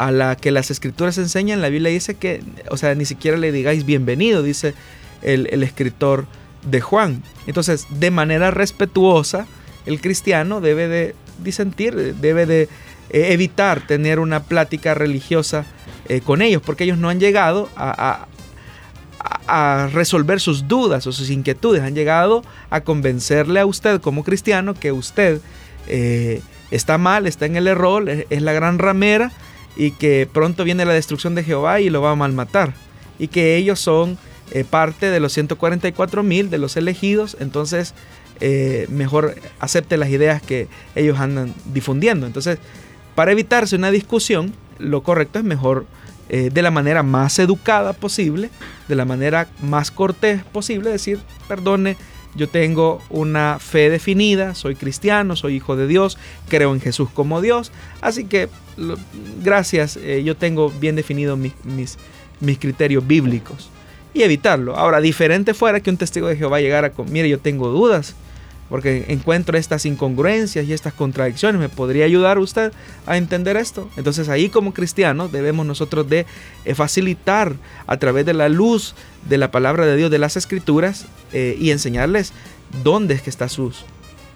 a la que las escrituras enseñan, la Biblia dice que, o sea, ni siquiera le digáis bienvenido, dice el, escritor de Juan. Entonces, de manera respetuosa, el cristiano debe de disentir, debe de eh, evitar tener una plática religiosa eh, con ellos, porque ellos no han llegado a, resolver sus dudas o sus inquietudes, han llegado a convencerle a usted como cristiano que usted eh, está mal, está en el error, es la gran ramera y que pronto viene la destrucción de Jehová y lo va a malmatar. Y que ellos son parte de los 144 mil, de los elegidos, entonces mejor acepte las ideas que ellos andan difundiendo. Entonces, para evitarse una discusión, lo correcto es mejor eh, de la manera más educada posible, de la manera más cortés posible, decir, perdone, yo tengo una fe definida, soy cristiano, soy hijo de Dios, creo en Jesús como Dios, así que gracias, eh, yo tengo bien definidos mis, mis, criterios bíblicos y evitarlo. Ahora, diferente fuera que un testigo de Jehová llegara con, mire, yo tengo dudas, porque encuentro estas incongruencias y estas contradicciones. ¿Me podría ayudar usted a entender esto? Entonces ahí como cristianos debemos nosotros de eh, facilitar a través de la luz de la palabra de Dios, de las escrituras, eh, y enseñarles dónde es que están sus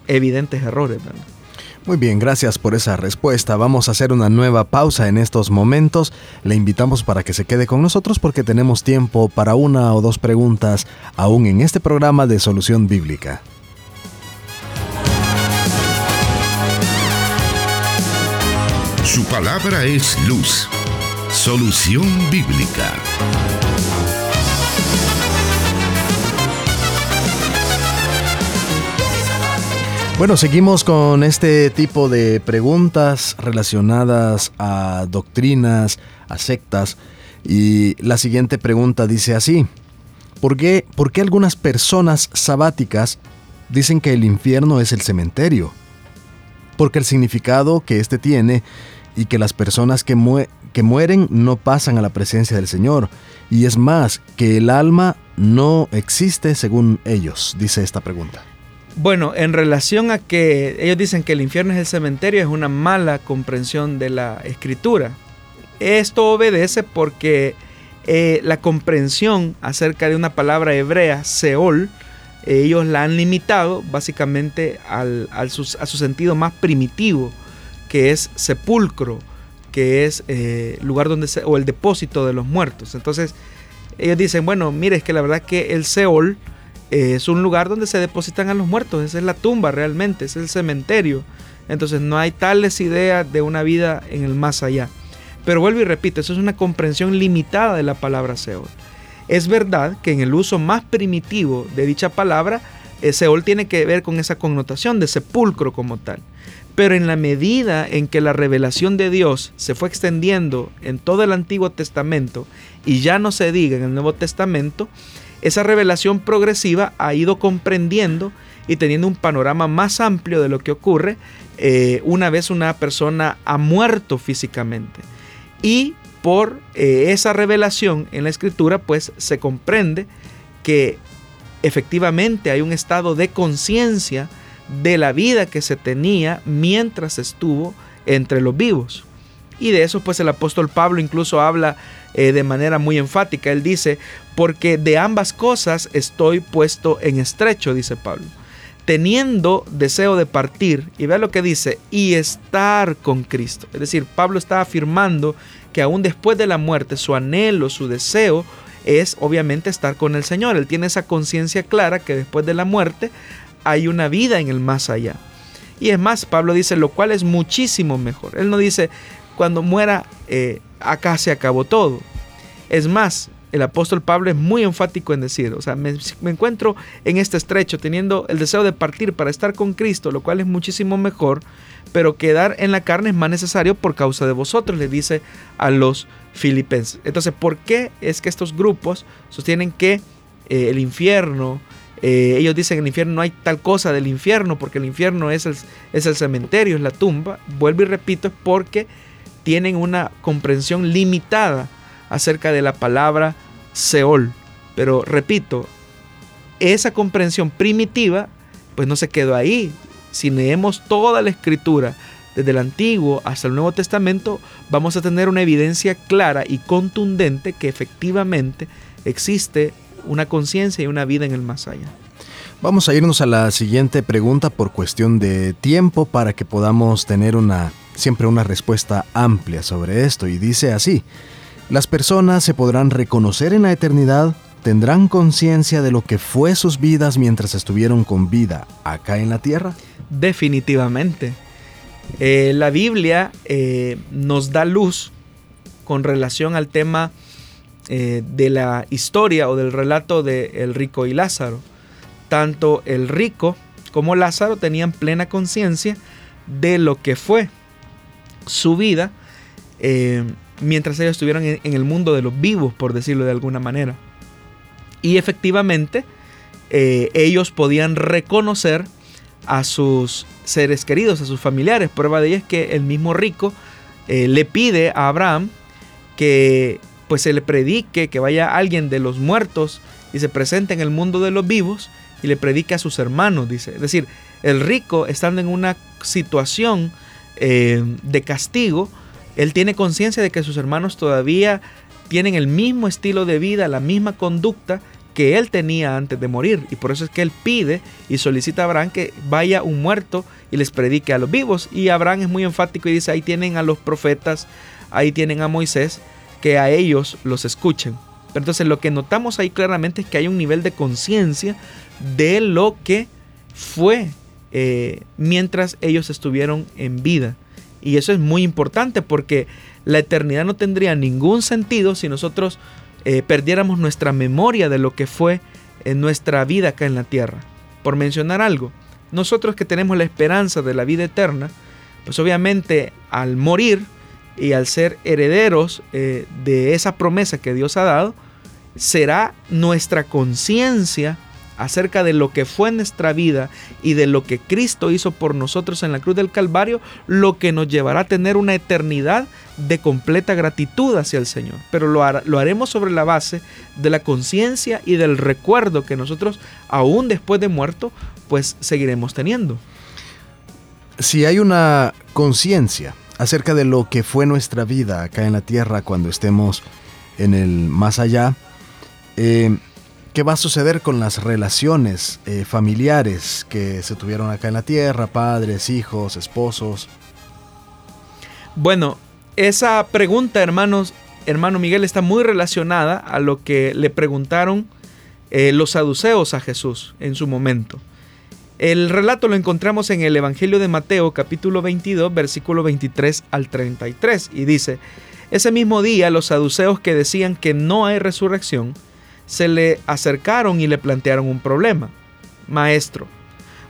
evidentes errores. Muy bien, gracias por esa respuesta. Vamos a hacer una nueva pausa en estos momentos. Le invitamos para que se quede con nosotros porque tenemos tiempo para una o dos preguntas aún en este programa de Solución Bíblica. Su palabra es luz. Solución bíblica. Bueno, seguimos con este tipo de preguntas relacionadas a doctrinas, a sectas. Y la siguiente pregunta dice así. ¿Por qué, ¿Por qué algunas personas sabáticas dicen que el infierno es el cementerio? Porque el significado que éste tiene y que las personas que, que mueren no pasan a la presencia del Señor. Y es más, que el alma no existe según ellos, dice esta pregunta. Bueno, en relación a que ellos dicen que el infierno es el cementerio, es una mala comprensión de la escritura. Esto obedece porque eh, la comprensión acerca de una palabra hebrea, Seol, ellos la han limitado básicamente al, a su sentido más primitivo que es sepulcro, que es eh, lugar donde se, o el depósito de los muertos. Entonces, ellos dicen, bueno, mire, es que la verdad que el Seol eh, es un lugar donde se depositan a los muertos, esa es la tumba realmente, es el cementerio. Entonces no hay tales ideas de una vida en el más allá. Pero vuelvo y repito, eso es una comprensión limitada de la palabra Seol. Es verdad que en el uso más primitivo de dicha palabra, eh, Seol tiene que ver con esa connotación de sepulcro como tal. Pero en la medida en que la revelación de Dios se fue extendiendo en todo el Antiguo Testamento y ya no se diga en el Nuevo Testamento, esa revelación progresiva ha ido comprendiendo y teniendo un panorama más amplio de lo que ocurre eh, una vez una persona ha muerto físicamente. Y por eh, esa revelación en la escritura, pues se comprende que efectivamente hay un estado de conciencia de la vida que se tenía mientras estuvo entre los vivos. Y de eso pues el apóstol Pablo incluso habla eh, de manera muy enfática. Él dice, porque de ambas cosas estoy puesto en estrecho, dice Pablo, teniendo deseo de partir, y vea lo que dice, y estar con Cristo. Es decir, Pablo está afirmando que aún después de la muerte, su anhelo, su deseo, es obviamente estar con el Señor. Él tiene esa conciencia clara que después de la muerte hay una vida en el más allá. Y es más, Pablo dice, lo cual es muchísimo mejor. Él no dice, cuando muera, eh, acá se acabó todo. Es más, el apóstol Pablo es muy enfático en decir, o sea, me, encuentro en este estrecho teniendo el deseo de partir para estar con Cristo, lo cual es muchísimo mejor, pero quedar en la carne es más necesario por causa de vosotros, le dice a los filipenses. Entonces, ¿por qué es que estos grupos sostienen que eh, el infierno, eh, ellos dicen que el infierno no hay tal cosa del infierno, porque el infierno es el, es el cementerio, es la tumba? Vuelvo y repito, es porque tienen una comprensión limitada acerca de la palabra Seol. Pero repito, esa comprensión primitiva pues no se quedó ahí. Si leemos toda la escritura, desde el Antiguo hasta el Nuevo Testamento, vamos a tener una evidencia clara y contundente que efectivamente existe una conciencia y una vida en el más allá. Vamos a irnos a la siguiente pregunta por cuestión de tiempo para que podamos tener una siempre una respuesta amplia sobre esto y dice así: las personas se podrán reconocer en la eternidad, tendrán conciencia de lo que fue sus vidas mientras estuvieron con vida acá en la tierra. Definitivamente. Eh, la Biblia eh, nos da luz con relación al tema eh, de la historia o del relato de el rico y Lázaro. Tanto el rico como Lázaro tenían plena conciencia de lo que fue su vida mientras ellos estuvieron en, el mundo de los vivos, por decirlo de alguna manera. Y efectivamente, eh, ellos podían reconocer a sus seres queridos, a sus familiares. Prueba de ello es que el mismo rico eh, le pide a Abraham que pues se le predique, que vaya alguien de los muertos y se presente en el mundo de los vivos y le predique a sus hermanos, dice. Es decir, el rico estando en una situación eh, de castigo, él tiene conciencia de que sus hermanos todavía tienen el mismo estilo de vida, la misma conducta que él tenía antes de morir. Y por eso es que él pide y solicita a Abraham que vaya un muerto y les predique a los vivos. Y Abraham es muy enfático y dice, ahí tienen a los profetas, ahí tienen a Moisés, que a ellos los escuchen. Pero entonces lo que notamos ahí claramente es que hay un nivel de conciencia de lo que fue eh, mientras ellos estuvieron en vida. Y eso es muy importante porque la eternidad no tendría ningún sentido si nosotros eh, perdiéramos nuestra memoria de lo que fue en nuestra vida acá en la tierra. Por mencionar algo, nosotros que tenemos la esperanza de la vida eterna, pues obviamente al morir y al ser herederos eh, de esa promesa que Dios ha dado, será nuestra conciencia acerca de lo que fue nuestra vida y de lo que Cristo hizo por nosotros en la cruz del Calvario, lo que nos llevará a tener una eternidad de completa gratitud hacia el Señor. Pero lo, lo haremos sobre la base de la conciencia y del recuerdo que nosotros, aún después de muerto, pues seguiremos teniendo. Si hay una conciencia acerca de lo que fue nuestra vida acá en la tierra cuando estemos en el más allá, eh, ¿Qué va a suceder con las relaciones eh, familiares que se tuvieron acá en la tierra? Padres, hijos, esposos. Bueno, esa pregunta, hermanos, hermano Miguel, está muy relacionada a lo que le preguntaron eh, los saduceos a Jesús en su momento. El relato lo encontramos en el Evangelio de Mateo capítulo 22 versículo 23 al 33 y dice, ese mismo día los saduceos que decían que no hay resurrección, se le acercaron y le plantearon un problema. Maestro,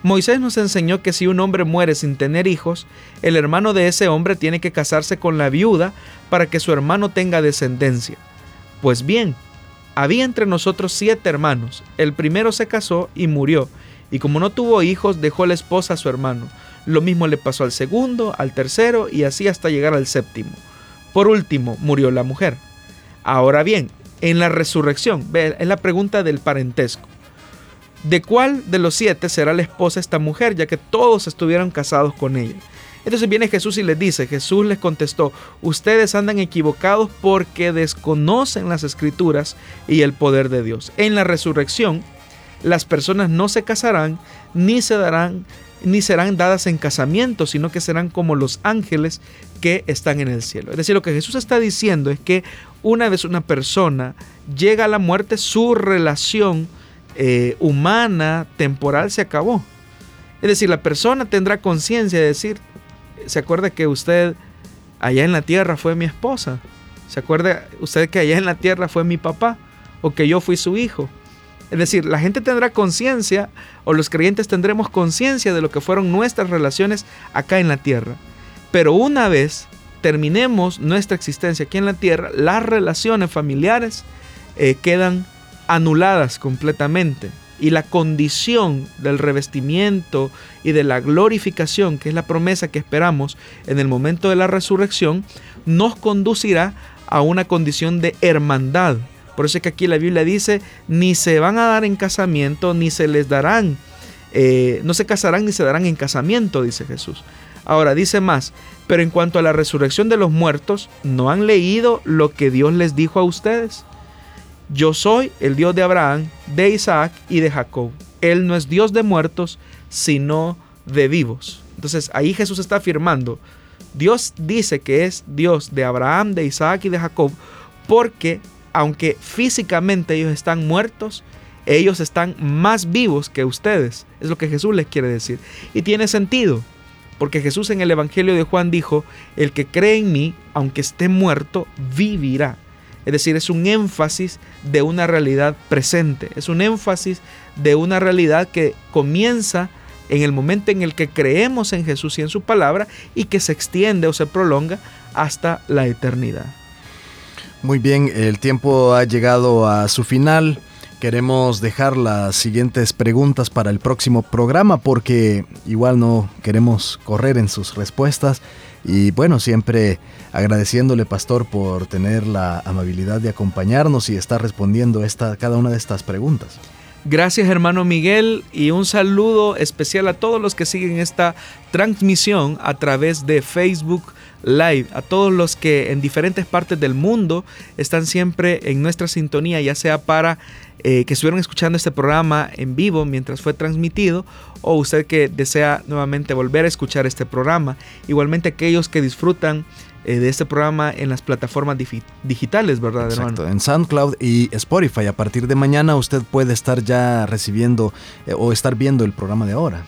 Moisés nos enseñó que si un hombre muere sin tener hijos, el hermano de ese hombre tiene que casarse con la viuda para que su hermano tenga descendencia. Pues bien, había entre nosotros siete hermanos. El primero se casó y murió, y como no tuvo hijos, dejó la esposa a su hermano. Lo mismo le pasó al segundo, al tercero, y así hasta llegar al séptimo. Por último, murió la mujer. Ahora bien, en la resurrección? Es la pregunta del parentesco. ¿De cuál de los siete será la esposa esta mujer, ya que todos estuvieron casados con ella? Entonces viene Jesús y les dice, Jesús les contestó, ustedes andan equivocados porque desconocen las escrituras y el poder de Dios. En la resurrección, las personas no se casarán ni se darán ni serán dadas en casamiento, sino que serán como los ángeles que están en el cielo. Es decir, lo que Jesús está diciendo es que una vez una persona llega a la muerte, su relación eh, humana, temporal, se acabó. Es decir, la persona tendrá conciencia de decir, ¿se acuerda que usted allá en la tierra fue mi esposa? ¿Se acuerda usted que allá en la tierra fue mi papá? ¿O que yo fui su hijo? Es decir, la gente tendrá conciencia, o los creyentes tendremos conciencia de lo que fueron nuestras relaciones acá en la tierra. Pero una vez terminemos nuestra existencia aquí en la tierra, las relaciones familiares eh, quedan anuladas completamente. Y la condición del revestimiento y de la glorificación, que es la promesa que esperamos en el momento de la resurrección, nos conducirá a una condición de hermandad. Por eso es que aquí la Biblia dice, ni se van a dar en casamiento, ni se les darán, eh, no se casarán ni se darán en casamiento, dice Jesús. Ahora dice más, pero en cuanto a la resurrección de los muertos, ¿no han leído lo que Dios les dijo a ustedes? Yo soy el Dios de Abraham, de Isaac y de Jacob. Él no es Dios de muertos, sino de vivos. Entonces ahí Jesús está afirmando, Dios dice que es Dios de Abraham, de Isaac y de Jacob, porque aunque físicamente ellos están muertos, ellos están más vivos que ustedes. Es lo que Jesús les quiere decir. Y tiene sentido, porque Jesús en el Evangelio de Juan dijo, el que cree en mí, aunque esté muerto, vivirá. Es decir, es un énfasis de una realidad presente, es un énfasis de una realidad que comienza en el momento en el que creemos en Jesús y en su palabra y que se extiende o se prolonga hasta la eternidad. Muy bien, el tiempo ha llegado a su final. Queremos dejar las siguientes preguntas para el próximo programa porque igual no queremos correr en sus respuestas. Y bueno, siempre agradeciéndole, pastor, por tener la amabilidad de acompañarnos y estar respondiendo esta, cada una de estas preguntas. Gracias hermano Miguel y un saludo especial a todos los que siguen esta transmisión a través de Facebook Live, a todos los que en diferentes partes del mundo están siempre en nuestra sintonía, ya sea para eh, que estuvieron escuchando este programa en vivo mientras fue transmitido o usted que desea nuevamente volver a escuchar este programa. Igualmente aquellos que disfrutan eh, de este programa en las plataformas digitales, ¿verdad? Exacto, en SoundCloud y Spotify. A partir de mañana usted puede estar ya recibiendo eh, o estar viendo el programa de ahora.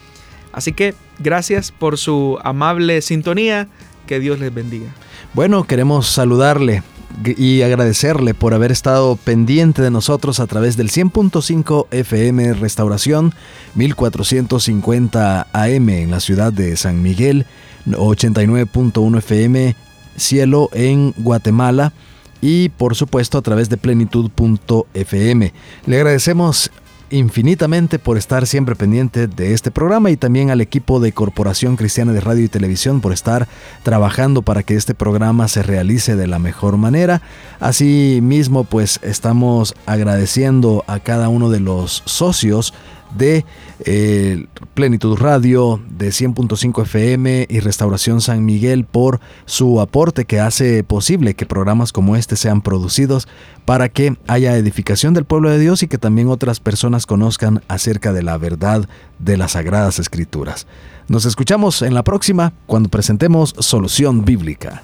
Así que gracias por su amable sintonía. Que Dios les bendiga. Bueno, queremos saludarle y agradecerle por haber estado pendiente de nosotros a través del 100.5 FM Restauración 1450 AM en la ciudad de San Miguel, 89.1 FM Cielo en Guatemala y por supuesto a través de plenitud.fm. Le agradecemos infinitamente por estar siempre pendiente de este programa y también al equipo de Corporación Cristiana de Radio y Televisión por estar trabajando para que este programa se realice de la mejor manera. Asimismo, pues estamos agradeciendo a cada uno de los socios de eh, Plenitud Radio, de 100.5 FM y Restauración San Miguel por su aporte que hace posible que programas como este sean producidos para que haya edificación del pueblo de Dios y que también otras personas conozcan acerca de la verdad de las Sagradas Escrituras. Nos escuchamos en la próxima cuando presentemos Solución Bíblica.